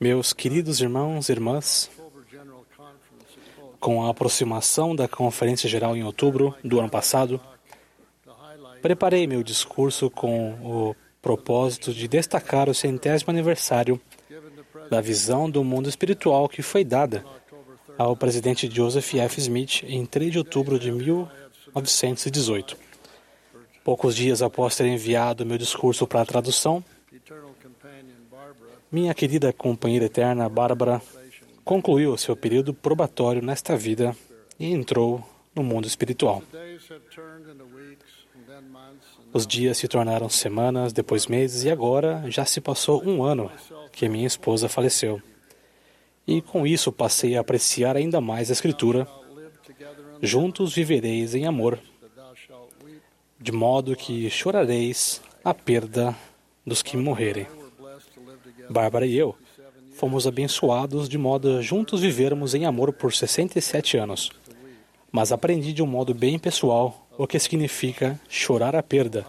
Meus queridos irmãos e irmãs, com a aproximação da Conferência Geral em outubro do ano passado, preparei meu discurso com o propósito de destacar o centésimo aniversário da visão do mundo espiritual que foi dada October 3rd. ao presidente Joseph F. Smith em 3 de outubro de 1918. Poucos dias após ter enviado meu discurso para a tradução, minha querida companheira eterna Bárbara concluiu seu período probatório nesta vida e entrou no mundo espiritual. Os dias se tornaram semanas, depois meses e agora já se passou um ano que minha esposa faleceu. E com isso passei a apreciar ainda mais a Escritura. Juntos vivereis em amor, de modo que chorareis a perda dos que morrerem. Bárbara e eu 57 years fomos abençoados de modo a juntos vivermos em amor por 67 anos. Mas aprendi de um modo bem pessoal o que significa chorar a perda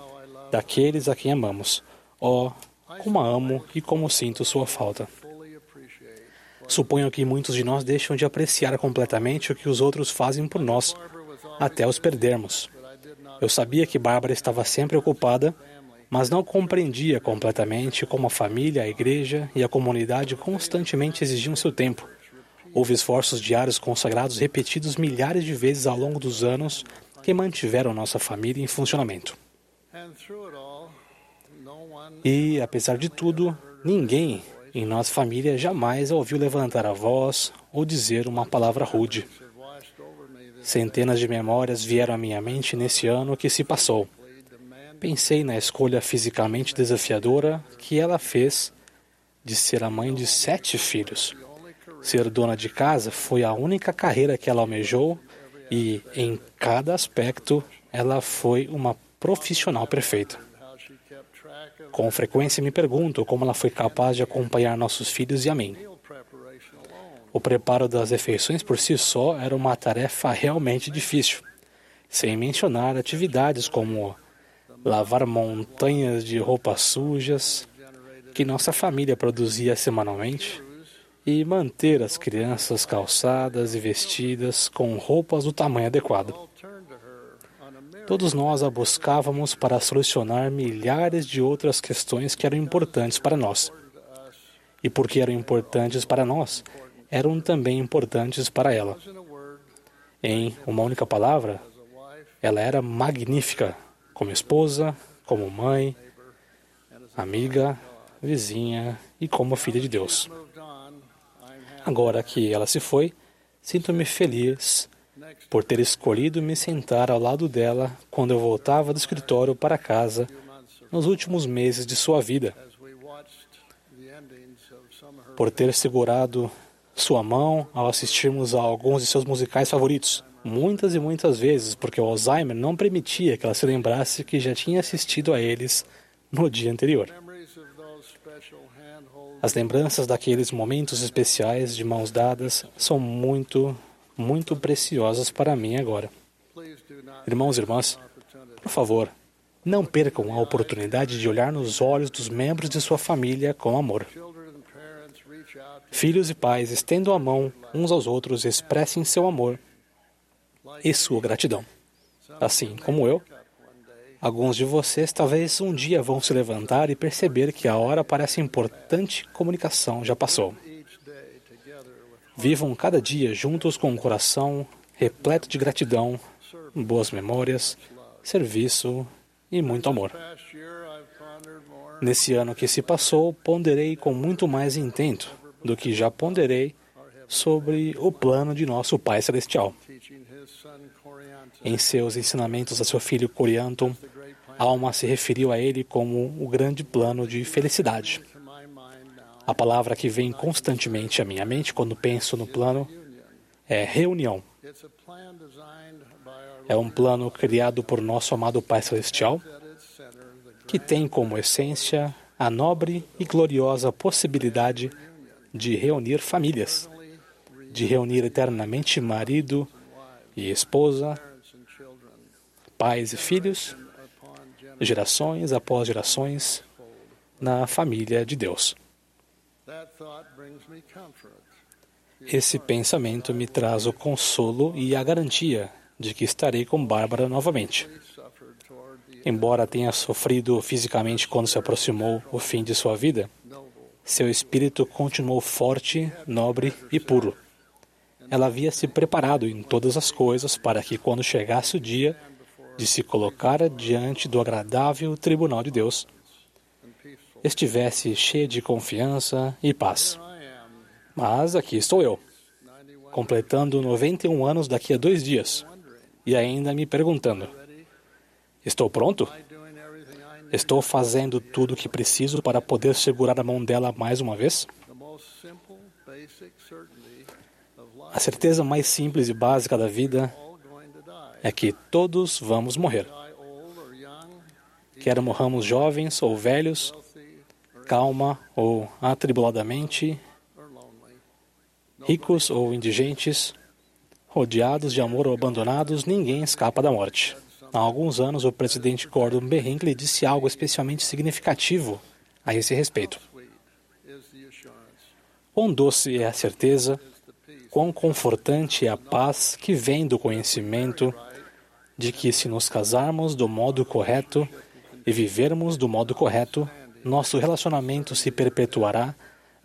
daqueles a quem amamos. Oh, como a amo e como sinto sua falta. Suponho que muitos de nós deixam de apreciar completamente o que os outros fazem por nós até os perdermos. Eu sabia que Bárbara estava sempre ocupada, mas não compreendia completamente como a família, a igreja e a comunidade constantemente exigiam seu tempo. Houve esforços diários consagrados repetidos milhares de vezes ao longo dos anos que mantiveram nossa família em funcionamento. E, apesar de tudo, ninguém em nossa família jamais ouviu levantar a voz ou dizer uma palavra rude. Centenas de memórias vieram à minha mente nesse ano que se passou. Pensei na escolha fisicamente desafiadora que ela fez de ser a mãe de sete filhos. Ser dona de casa foi a única carreira que ela almejou e, em cada aspecto, ela foi uma profissional perfeita. Com frequência me pergunto como ela foi capaz de acompanhar nossos filhos e a mim. O preparo das refeições por si só era uma tarefa realmente difícil, sem mencionar atividades como lavar montanhas de roupas sujas que nossa família produzia semanalmente e manter as crianças calçadas e vestidas com roupas do tamanho adequado. Todos nós a buscávamos para solucionar milhares de outras questões que eram importantes para nós. E porque eram importantes para nós, eram também importantes para ela. Em uma única palavra, ela era magnífica, como esposa, como mãe, amiga, vizinha e como filha de Deus. Agora que ela se foi, sinto-me feliz por ter escolhido me sentar ao lado dela quando eu voltava do escritório para casa nos últimos meses de sua vida, por ter segurado sua mão ao assistirmos a alguns de seus musicais favoritos. Muitas e muitas vezes, porque o Alzheimer não permitia que ela se lembrasse que já tinha assistido a eles no dia anterior. As lembranças daqueles momentos especiais de mãos dadas são muito, muito preciosas para mim agora. Irmãos e irmãs, por favor, não percam a oportunidade de olhar nos olhos dos membros de sua família com amor. Filhos e pais estendam a mão uns aos outros expressem seu amor e sua gratidão. Assim como eu, alguns de vocês talvez um dia vão se levantar e perceber que a hora para essa importante comunicação já passou. Vivam cada dia juntos com um coração repleto de gratidão, boas memórias, serviço e muito amor. Nesse ano que se passou, ponderei com muito mais intento do que já ponderei sobre o plano de nosso Pai Celestial. Em seus ensinamentos a seu filho plan Alma se referiu a ele como o grande plano de felicidade. A palavra que vem constantemente à minha mente quando penso no plano é reunião. É um plano criado por nosso amado Pai Celestial que tem como essência a nobre e gloriosa possibilidade de reunir famílias, de reunir eternamente marido e esposa, pais e filhos, gerações após gerações, na família de Deus. Esse pensamento me traz o consolo e a garantia de que estarei com Bárbara novamente. Embora tenha sofrido fisicamente quando se aproximou o fim de sua vida. Seu espírito continuou forte, nobre e puro. Ela havia se preparado em todas as coisas para que, quando chegasse o dia de se colocar diante do agradável tribunal de Deus, estivesse cheia de confiança e paz. Mas aqui estou eu, 91, completando 91 anos daqui a dois dias, e ainda me perguntando: estou pronto? Estou fazendo tudo o que preciso para poder segurar a mão dela mais uma vez? A certeza mais simples e básica da vida é que todos vamos morrer. Quer morramos jovens ou velhos, calma ou atribuladamente, ricos ou indigentes, rodeados de amor ou abandonados, ninguém escapa da morte. Há alguns anos, o presidente Gordon B. Hinckley disse algo especialmente significativo a esse respeito. Quão doce é a certeza, quão confortante é a paz que vem do conhecimento de que, se nos casarmos do modo correto e vivermos do modo correto, nosso relacionamento se perpetuará,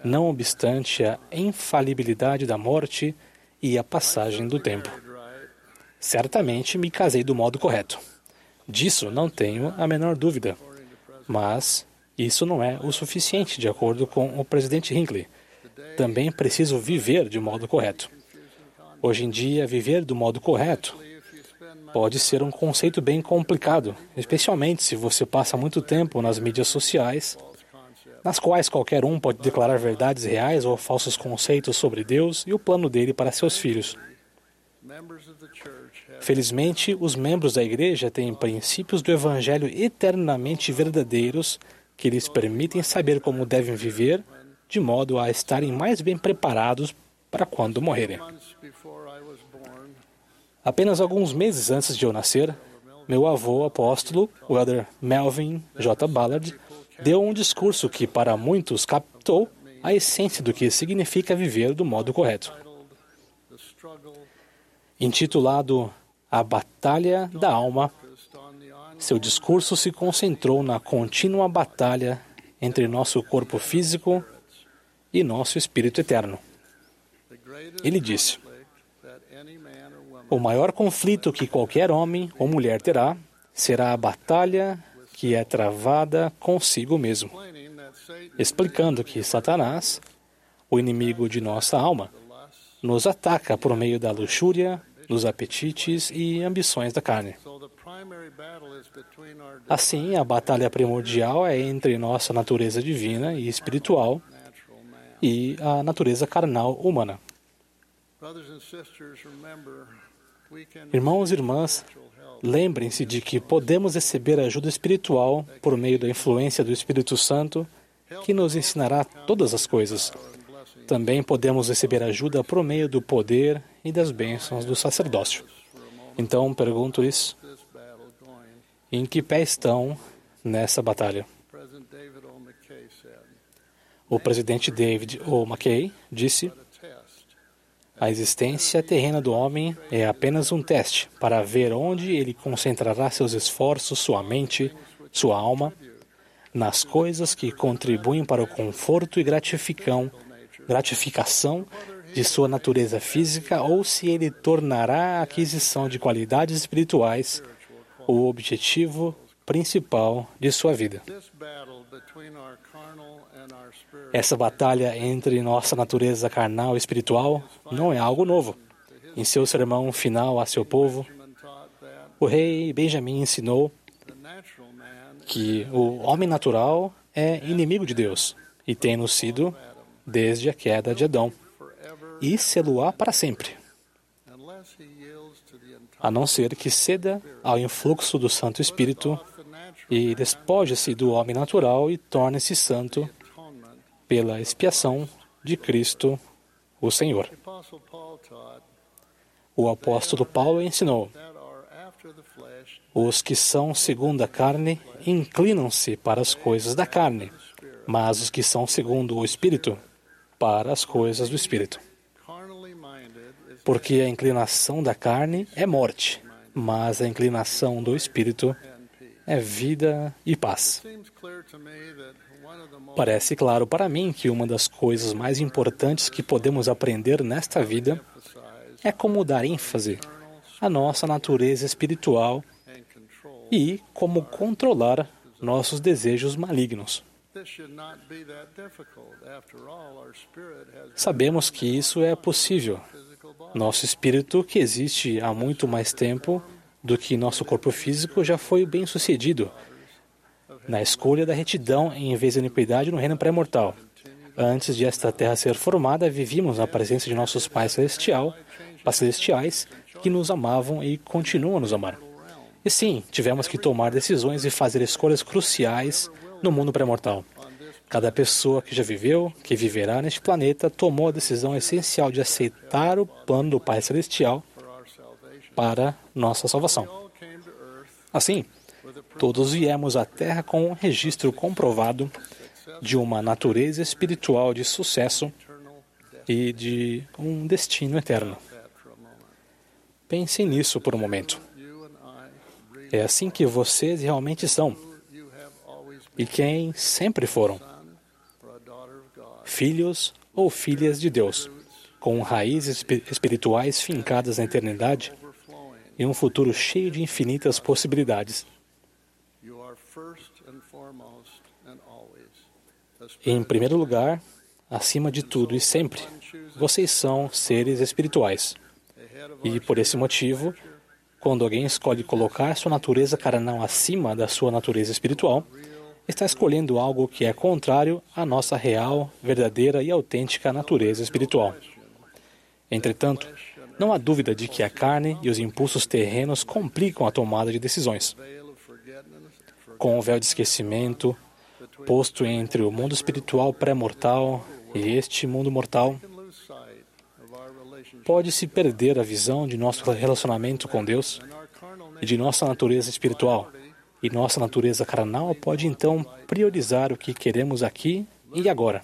não obstante a infalibilidade da morte e a passagem do tempo. Certamente me casei do modo correto. Disso não tenho a menor dúvida. Mas isso não é o suficiente, de acordo com o presidente Hinckley. Também preciso viver de modo correto. Hoje em dia, viver do modo correto pode ser um conceito bem complicado, especialmente se você passa muito tempo nas mídias sociais, nas quais qualquer um pode declarar verdades reais ou falsos conceitos sobre Deus e o plano dele para seus filhos. Felizmente, os membros da igreja têm princípios do evangelho eternamente verdadeiros que lhes permitem saber como devem viver, de modo a estarem mais bem preparados para quando morrerem. Apenas alguns meses antes de eu nascer, meu avô apóstolo, o elder Melvin J. Ballard, deu um discurso que para muitos captou a essência do que significa viver do modo correto. Intitulado A Batalha da Alma, seu discurso se concentrou na contínua batalha entre nosso corpo físico e nosso espírito eterno. Ele disse: O maior conflito que qualquer homem ou mulher terá será a batalha que é travada consigo mesmo, explicando que Satanás, o inimigo de nossa alma, nos ataca por meio da luxúria, dos apetites e ambições da carne. Assim, a batalha primordial é entre nossa natureza divina e espiritual e a natureza carnal humana. Irmãos e irmãs, lembrem-se de que podemos receber ajuda espiritual por meio da influência do Espírito Santo, que nos ensinará todas as coisas. Também podemos receber ajuda por meio do poder e das bênçãos do sacerdócio. Então, battle going. em que pé estão nessa batalha. O. Presidente David O. McKay disse: "But a existência terrena do homem é apenas um teste para ver onde ele concentrará seus esforços, sua mente, sua alma, nas coisas que contribuem para o conforto e gratificam, gratificação de sua natureza física ou se ele tornará a aquisição de qualidades espirituais o objetivo principal de sua vida. Essa batalha entre nossa natureza carnal e espiritual não é algo novo. Em seu sermão final a seu povo, o rei Benjamim ensinou que o homem natural é inimigo de Deus e tem-no sido desde a queda de Adão e sê-lo-á para sempre, a não ser que ceda ao influxo do Santo Espírito e despoje-se do homem natural e torne-se santo pela expiação de Cristo, o Senhor. O apóstolo Paulo ensinou: Os que são segundo a carne inclinam-se para as coisas da carne, mas os que são segundo o Espírito, para as coisas do Espírito. Porque a inclinação da carne é morte, mas a inclinação do Espírito é vida e paz. Parece claro para mim que uma das coisas mais importantes que podemos aprender nesta vida é como dar ênfase à nossa natureza espiritual e como controlar nossos desejos malignos. Sabemos que isso é possível. Nosso espírito, que existe há muito mais tempo do que nosso corpo físico, já foi bem sucedido na escolha da retidão em vez da iniquidade no reino pré-mortal. Antes de esta terra ser formada, vivíamos na presença de nossos pais celestial, pais celestiais que nos amavam e continuam a nos amar. E sim, tivemos que tomar decisões e fazer escolhas cruciais no mundo pré-mortal. Cada pessoa que já viveu, que viverá neste planeta, tomou a decisão essencial de aceitar o plano do Pai Celestial para nossa salvação. Assim, todos viemos à Terra com um registro comprovado de uma natureza espiritual de sucesso e de um destino eterno. Pensem nisso por um momento. É assim que vocês realmente são e quem sempre foram, filhos ou filhas de Deus, com raízes espi- espirituais fincadas na eternidade e um futuro cheio de infinitas possibilidades. Em primeiro lugar, acima de tudo e sempre, vocês são seres espirituais. E por esse motivo, quando alguém escolhe colocar sua natureza carnal acima da sua natureza espiritual, está escolhendo algo que é contrário à nossa real, verdadeira e autêntica natureza espiritual. Entretanto, não há dúvida de que a carne e os impulsos terrenos complicam a tomada de decisões. Com o véu de esquecimento posto entre o mundo espiritual pré-mortal e este mundo mortal, pode-se perder a visão de nosso relacionamento com Deus e de nossa natureza espiritual. E nossa natureza carnal pode então priorizar o que queremos aqui e agora.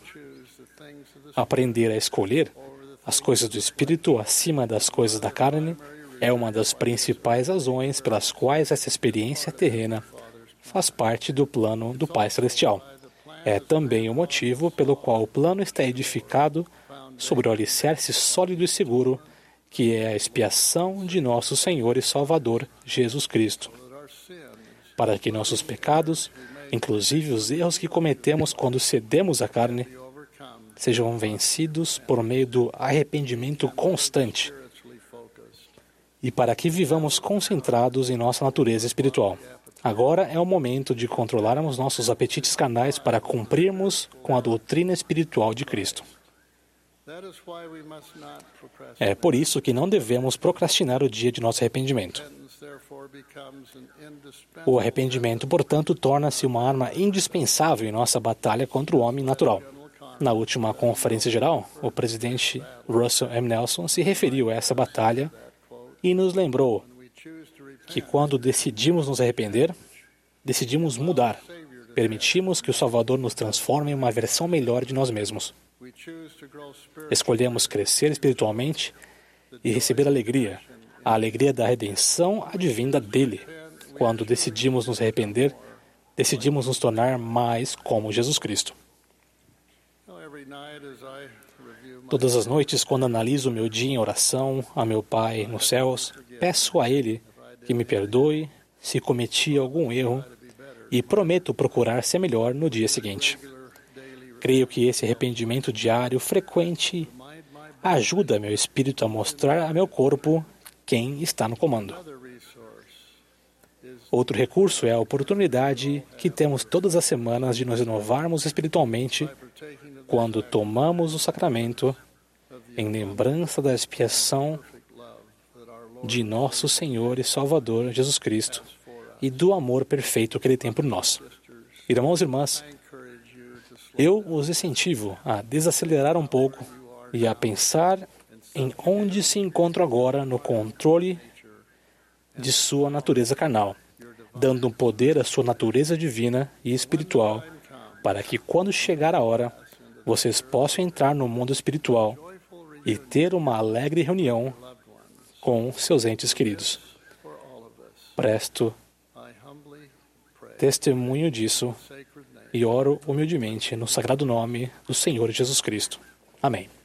Aprender a escolher as coisas do espírito acima das coisas da carne é uma das principais razões pelas quais essa experiência terrena faz parte do plano do Pai Celestial. É também o motivo pelo qual o plano está edificado sobre o alicerce sólido e seguro, que é a expiação de nosso Senhor e Salvador Jesus Cristo, para que nossos pecados, inclusive os erros que cometemos quando cedemos à carne, sejam vencidos por meio do arrependimento constante e para que vivamos concentrados em nossa natureza espiritual. Agora é o momento de controlarmos nossos apetites carnais para cumprirmos com a doutrina espiritual de Cristo. É por isso que não devemos procrastinar o dia de nosso arrependimento. O arrependimento, portanto, torna-se uma arma indispensável em nossa batalha contra o homem natural. Na última conferência geral, o presidente Russell M. Nelson se referiu a essa batalha e nos lembrou que quando decidimos nos arrepender, decidimos mudar. Permitimos que o Salvador nos transforme em uma versão melhor de nós mesmos. Escolhemos crescer espiritualmente e receber alegria, a alegria da redenção advinda dele. Quando decidimos nos arrepender, decidimos nos tornar mais como Jesus Cristo. Todas as noites, quando analiso o meu dia em oração a meu Pai nos céus, peço a Ele que me perdoe se cometi algum erro e prometo procurar ser melhor no dia seguinte. Creio que esse arrependimento diário frequente ajuda meu espírito a mostrar a meu corpo quem está no comando. Outro recurso é a oportunidade que temos todas as semanas de nos renovarmos espiritualmente quando tomamos o sacramento em lembrança da expiação de nosso Senhor e Salvador Jesus Cristo e do amor perfeito que Ele tem por nós. Irmãos e irmãs, eu os incentivo a desacelerar um pouco e a pensar em onde se encontram agora no controle de sua natureza carnal, dando poder à sua natureza divina e espiritual para que, quando chegar a hora, vocês possam entrar no mundo espiritual e ter uma alegre reunião com seus entes queridos. Presto testemunho disso e oro humildemente no sagrado nome do Senhor Jesus Cristo. Amém.